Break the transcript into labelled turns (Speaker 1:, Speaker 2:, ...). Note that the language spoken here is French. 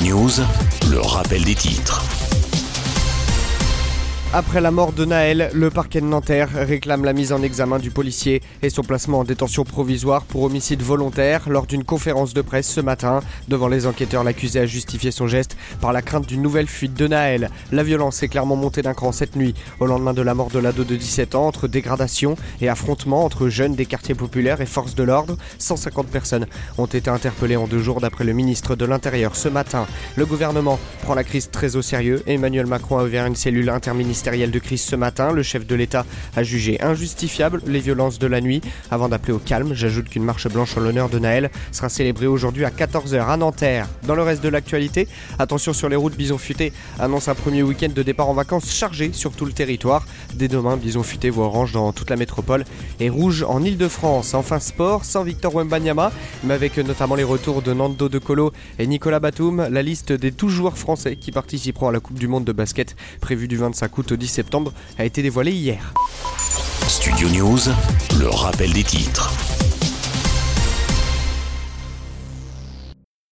Speaker 1: News, le rappel des titres.
Speaker 2: Après la mort de Naël, le parquet de Nanterre réclame la mise en examen du policier et son placement en détention provisoire pour homicide volontaire lors d'une conférence de presse ce matin. Devant les enquêteurs, l'accusé a justifié son geste par la crainte d'une nouvelle fuite de Naël. La violence est clairement montée d'un cran cette nuit, au lendemain de la mort de l'ado de 17 ans, entre dégradation et affrontement entre jeunes des quartiers populaires et forces de l'ordre. 150 personnes ont été interpellées en deux jours d'après le ministre de l'Intérieur ce matin. Le gouvernement prend la crise très au sérieux. Emmanuel Macron a ouvert une cellule interministérielle de crise ce matin. Le chef de l'État a jugé injustifiable les violences de la nuit. Avant d'appeler au calme, j'ajoute qu'une marche blanche en l'honneur de Naël sera célébrée aujourd'hui à 14h à Nanterre. Dans le reste de l'actualité, attention sur les routes, Bison Futé annonce un premier week-end de départ en vacances chargé sur tout le territoire. Dès demain, Bison Futé voit orange dans toute la métropole et rouge en Ile-de-France. Enfin, sport, sans Victor Wembanyama, mais avec notamment les retours de Nando De Colo et Nicolas Batum, la liste des tous joueurs français qui participeront à la Coupe du Monde de basket prévue du 25 août 10 septembre a été dévoilé hier.
Speaker 1: Studio News, le rappel des titres.